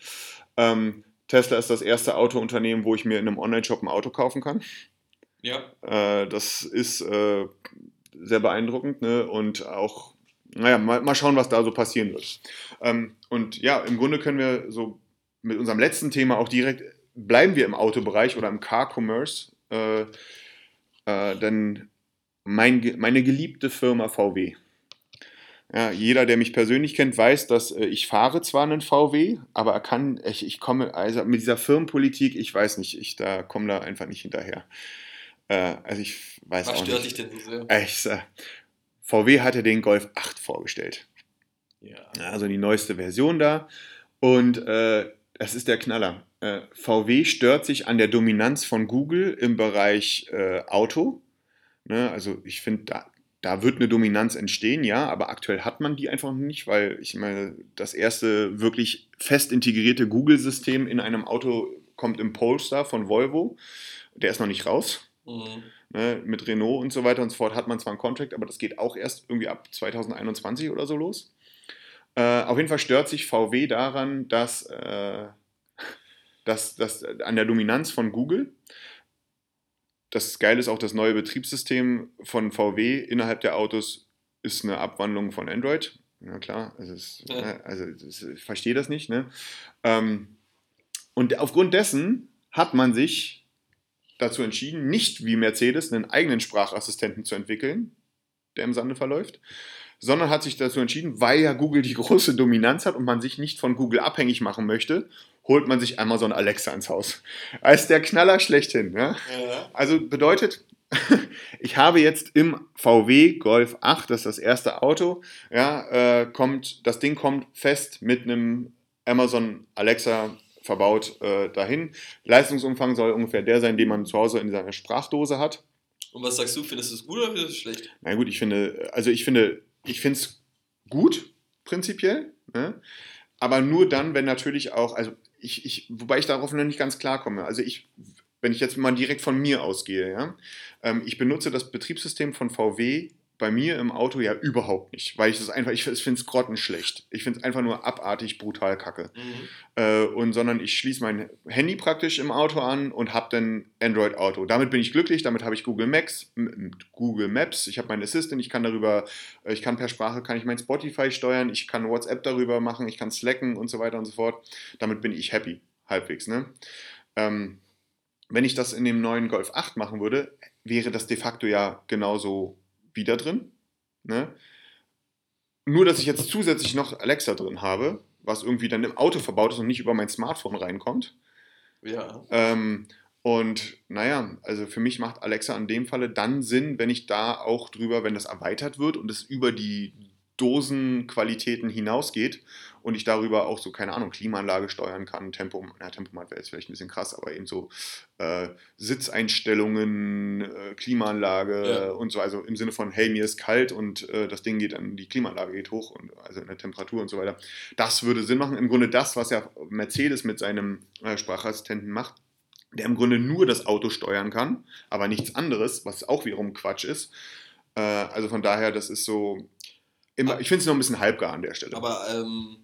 Ähm, Tesla ist das erste Autounternehmen, wo ich mir in einem Online-Shop ein Auto kaufen kann. Ja, Äh, das ist äh, sehr beeindruckend ne? und auch, naja, mal, mal schauen, was da so passieren wird. Ähm, und ja, im Grunde können wir so mit unserem letzten Thema auch direkt, bleiben wir im Autobereich oder im Car-Commerce, äh, äh, denn mein, meine geliebte Firma VW. Ja, jeder, der mich persönlich kennt, weiß, dass äh, ich fahre zwar einen VW, aber er kann, ich, ich komme, also mit dieser Firmenpolitik, ich weiß nicht, ich da komme da einfach nicht hinterher. Äh, also ich weiß was auch stört nicht. dich denn so sehr? Äh, Ich, VW hatte den Golf 8 vorgestellt. Ja. Also die neueste Version da. Und äh, das ist der Knaller. Äh, VW stört sich an der Dominanz von Google im Bereich äh, Auto. Ne? Also ich finde, da, da wird eine Dominanz entstehen, ja, aber aktuell hat man die einfach nicht, weil ich meine, das erste wirklich fest integrierte Google-System in einem Auto kommt im Polestar von Volvo. Der ist noch nicht raus. Mhm. Ne, mit Renault und so weiter und so fort hat man zwar einen Contract, aber das geht auch erst irgendwie ab 2021 oder so los. Äh, auf jeden Fall stört sich VW daran, dass, äh, dass, dass äh, an der Dominanz von Google. Das Geile ist auch das neue Betriebssystem von VW innerhalb der Autos ist eine Abwandlung von Android. Ja klar, also, es, ne, also das, ich verstehe das nicht. Ne? Ähm, und aufgrund dessen hat man sich dazu entschieden, nicht wie Mercedes einen eigenen Sprachassistenten zu entwickeln, der im Sande verläuft, sondern hat sich dazu entschieden, weil ja Google die große Dominanz hat und man sich nicht von Google abhängig machen möchte, holt man sich Amazon Alexa ins Haus. Als der Knaller schlechthin. Ja? Ja. Also bedeutet, ich habe jetzt im VW Golf 8, das ist das erste Auto, ja, äh, kommt, das Ding kommt fest mit einem Amazon Alexa verbaut äh, dahin. Leistungsumfang soll ungefähr der sein, den man zu Hause in seiner Sprachdose hat. Und was sagst du, findest du es gut oder findest du es schlecht? Na gut, ich finde, also ich finde, ich finde es gut, prinzipiell. Ne? aber nur dann, wenn natürlich auch, also ich, ich, wobei ich darauf noch nicht ganz klar komme. Also ich, wenn ich jetzt mal direkt von mir ausgehe, ja, ähm, ich benutze das Betriebssystem von VW bei mir im Auto ja überhaupt nicht, weil ich es einfach, ich, finde es grottenschlecht. Ich finde es einfach nur abartig, brutal kacke. Mhm. Äh, und sondern ich schließe mein Handy praktisch im Auto an und habe dann Android Auto. Damit bin ich glücklich, damit habe ich Google Maps, Google Maps, ich habe meinen Assistant, ich kann darüber, äh, ich kann per Sprache, kann ich mein Spotify steuern, ich kann WhatsApp darüber machen, ich kann Slacken und so weiter und so fort. Damit bin ich happy, halbwegs. Ne? Ähm, wenn ich das in dem neuen Golf 8 machen würde, wäre das de facto ja genauso wieder drin. Ne? Nur, dass ich jetzt zusätzlich noch Alexa drin habe, was irgendwie dann im Auto verbaut ist und nicht über mein Smartphone reinkommt. Ja. Ähm, und naja, also für mich macht Alexa in dem Falle dann Sinn, wenn ich da auch drüber, wenn das erweitert wird und es über die Dosenqualitäten hinausgeht und ich darüber auch so, keine Ahnung, Klimaanlage steuern kann, Tempo, ja, Tempomat wäre jetzt vielleicht ein bisschen krass, aber eben so äh, Sitzeinstellungen, äh, Klimaanlage ja. und so, also im Sinne von, hey, mir ist kalt und äh, das Ding geht dann, die Klimaanlage geht hoch und also in der Temperatur und so weiter. Das würde Sinn machen. Im Grunde das, was ja Mercedes mit seinem äh, Sprachassistenten macht, der im Grunde nur das Auto steuern kann, aber nichts anderes, was auch wiederum Quatsch ist. Äh, also von daher, das ist so, Immer, ich finde es noch ein bisschen halbgar an der Stelle. Aber ähm,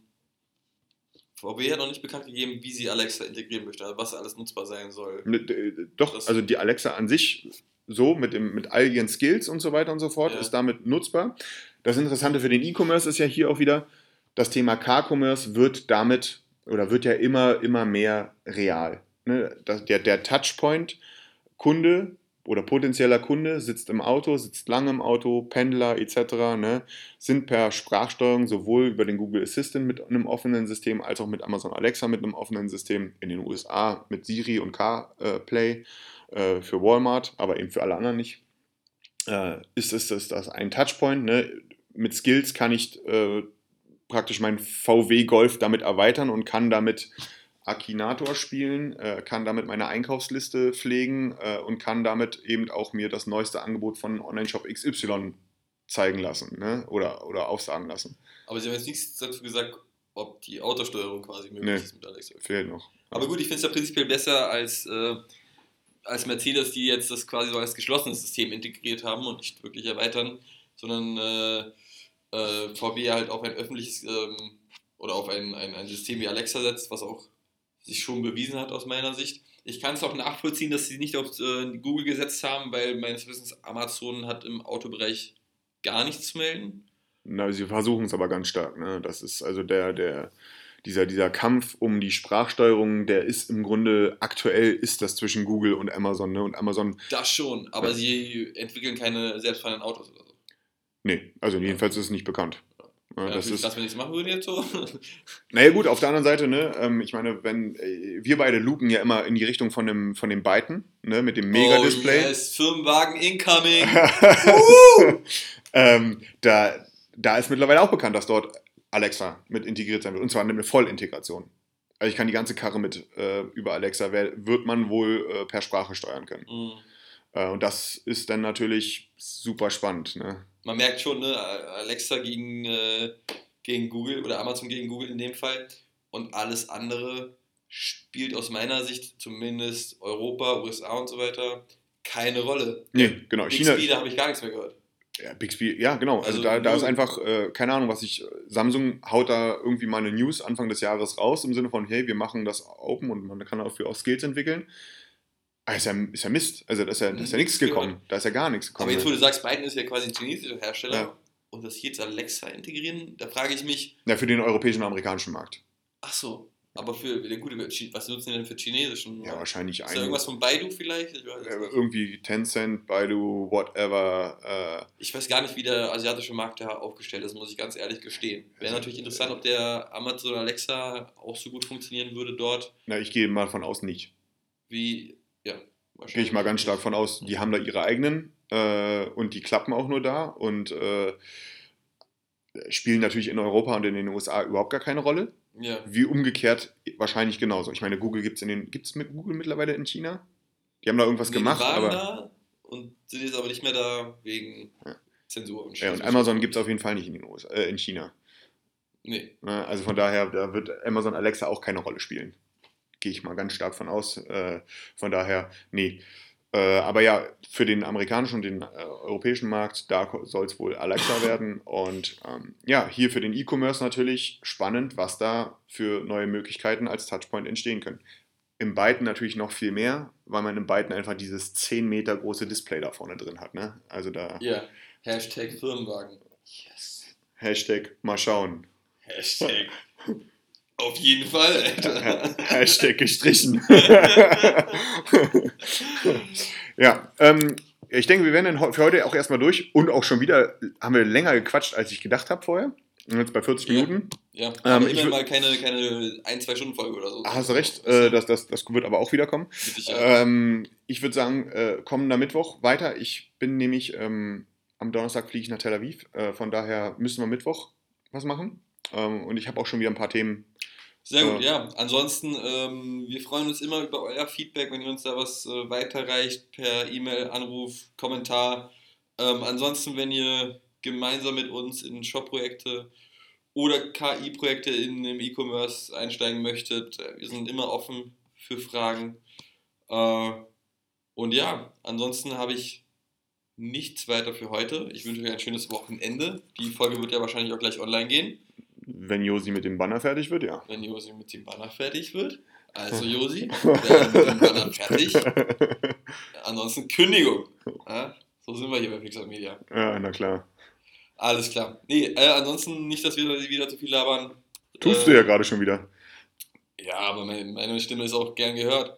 VW hat noch nicht bekannt gegeben, wie sie Alexa integrieren möchte, also was alles nutzbar sein soll. Doch, das also die Alexa an sich, so mit, dem, mit all ihren Skills und so weiter und so fort, ja. ist damit nutzbar. Das Interessante für den E-Commerce ist ja hier auch wieder, das Thema Car-Commerce wird damit oder wird ja immer, immer mehr real. Ne? Der, der Touchpoint Kunde oder potenzieller Kunde sitzt im Auto, sitzt lange im Auto, Pendler etc., ne, sind per Sprachsteuerung sowohl über den Google Assistant mit einem offenen System als auch mit Amazon Alexa mit einem offenen System, in den USA mit Siri und CarPlay äh, für Walmart, aber eben für alle anderen nicht. Äh, ist, ist, ist das ein Touchpoint? Ne? Mit Skills kann ich äh, praktisch meinen VW Golf damit erweitern und kann damit Akinator spielen, äh, kann damit meine Einkaufsliste pflegen äh, und kann damit eben auch mir das neueste Angebot von Online-Shop XY zeigen lassen ne? oder, oder aufsagen lassen. Aber Sie haben jetzt nichts dazu gesagt, ob die Autosteuerung quasi möglich nee, ist mit Alexa. Fehlt noch. Aber gut, ich finde es ja prinzipiell besser als, äh, als Mercedes, die jetzt das quasi so als geschlossenes System integriert haben und nicht wirklich erweitern, sondern äh, äh, VW halt auf ein öffentliches ähm, oder auf ein, ein, ein System wie Alexa setzt, was auch sich schon bewiesen hat aus meiner Sicht. Ich kann es auch nachvollziehen, dass sie nicht auf äh, Google gesetzt haben, weil meines Wissens Amazon hat im Autobereich gar nichts zu melden. Na, sie versuchen es aber ganz stark. Ne? Das ist also der, der, dieser, dieser Kampf um die Sprachsteuerung, der ist im Grunde aktuell ist das zwischen Google und Amazon. Ne? Und Amazon. Das schon, aber ja. sie entwickeln keine selbstfahrenden Autos oder so. Nee, also jedenfalls ist es nicht bekannt. Ja, das ist das, wenn ich es machen würde jetzt so. Naja gut, auf der anderen Seite, ne, ähm, ich meine, wenn äh, wir beide lupen ja immer in die Richtung von dem, von dem Byten, ne, mit dem Mega-Display. Oh yes, Firmenwagen incoming. ähm, da, da ist mittlerweile auch bekannt, dass dort Alexa mit integriert sein wird. Und zwar eine Vollintegration. Also ich kann die ganze Karre mit äh, über Alexa, wird man wohl äh, per Sprache steuern können. Äh, und das ist dann natürlich super spannend. Ne? Man merkt schon, ne, Alexa gegen, äh, gegen Google oder Amazon gegen Google in dem Fall und alles andere spielt aus meiner Sicht, zumindest Europa, USA und so weiter, keine Rolle. Nee, genau. China, da habe ich gar nichts mehr gehört. Ja, Bixby, ja, genau. Also, also da, da ist einfach, äh, keine Ahnung, was ich, Samsung haut da irgendwie mal eine News Anfang des Jahres raus, im Sinne von, hey, wir machen das open und man kann dafür auch Skills entwickeln. Ah, ist ja, ist ja Mist. Also da ist ja, da ist ja nichts gekommen. Da ist ja gar nichts gekommen. Aber jetzt, wo du sagst, Biden ist ja quasi ein chinesischer Hersteller ja. und das hier jetzt Alexa integrieren, da frage ich mich. Ja, für den europäischen und amerikanischen Markt. Ach so. Aber für, gut, was nutzen die denn für chinesischen? Ja, wahrscheinlich ein. Ist da irgendwas von Baidu vielleicht? irgendwie Tencent, Baidu, whatever. Äh. Ich weiß gar nicht, wie der asiatische Markt da aufgestellt ist, muss ich ganz ehrlich gestehen. Wäre natürlich interessant, ob der Amazon Alexa auch so gut funktionieren würde dort. Na, ich gehe mal von aus nicht. Wie, ja. Gehe ich mal ganz stark von aus. Die haben da ihre eigenen äh, und die klappen auch nur da und äh, spielen natürlich in Europa und in den USA überhaupt gar keine Rolle. Ja. Wie umgekehrt wahrscheinlich genauso. Ich meine, Google gibt es in den. Gibt es mit Google mittlerweile in China? Die haben da irgendwas nee, gemacht, die waren aber. Da und sind jetzt aber nicht mehr da wegen ja. Zensur und Ja, und Amazon gibt es auf jeden Fall nicht in, den USA, äh, in China. Nee. Ne? Also von daher, da wird Amazon Alexa auch keine Rolle spielen. Gehe ich mal ganz stark von aus. Äh, von daher, nee. Äh, aber ja, für den amerikanischen und den äh, europäischen Markt, da soll es wohl Alexa werden. Und ähm, ja, hier für den E-Commerce natürlich spannend, was da für neue Möglichkeiten als Touchpoint entstehen können. Im Byten natürlich noch viel mehr, weil man im Byten einfach dieses 10 Meter große Display da vorne drin hat. Ne? Also da. Ja, Hashtag Firmenwagen. Yes. Hashtag mal schauen. Hashtag. Auf jeden Fall, Alter. Hashtag gestrichen. ja, ähm, ich denke, wir werden dann für heute auch erstmal durch und auch schon wieder haben wir länger gequatscht, als ich gedacht habe vorher. Und jetzt bei 40 Ja. Minuten. Ja, Ähm, ich würd- mal keine, keine 1-2-Stunden-Folge oder so. Ah, hast du recht, äh, das, das, das wird aber auch wieder kommen. Mit Sicherheit. Ähm, ich würde sagen, äh, kommender Mittwoch weiter. Ich bin nämlich ähm, am Donnerstag fliege ich nach Tel Aviv. Äh, von daher müssen wir Mittwoch was machen. Ähm, und ich habe auch schon wieder ein paar Themen. Sehr gut, äh, ja. Ansonsten, ähm, wir freuen uns immer über euer Feedback, wenn ihr uns da was äh, weiterreicht, per E-Mail, Anruf, Kommentar. Ähm, ansonsten, wenn ihr gemeinsam mit uns in Shop-Projekte oder KI-Projekte in dem E-Commerce einsteigen möchtet, äh, wir sind immer offen für Fragen. Äh, und ja, ansonsten habe ich nichts weiter für heute. Ich wünsche euch ein schönes Wochenende. Die Folge wird ja wahrscheinlich auch gleich online gehen. Wenn Josi mit dem Banner fertig wird, ja. wenn Josi mit dem Banner fertig wird. Also Josi, werde mit dem Banner fertig. Ansonsten Kündigung. Ja, so sind wir hier bei Pixar Media. ja, na klar. Alles klar. Nee, äh, ansonsten nicht, dass wir wieder zu viel labern. Tust Äh, du ja gerade schon wieder. Ja, aber meine, meine Stimme ist auch gern gehört.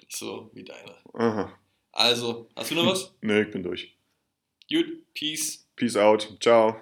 Nicht so wie deine. Aha. Also, hast du noch was? Nee, ich bin durch. Gut, Peace. Peace out. Ciao.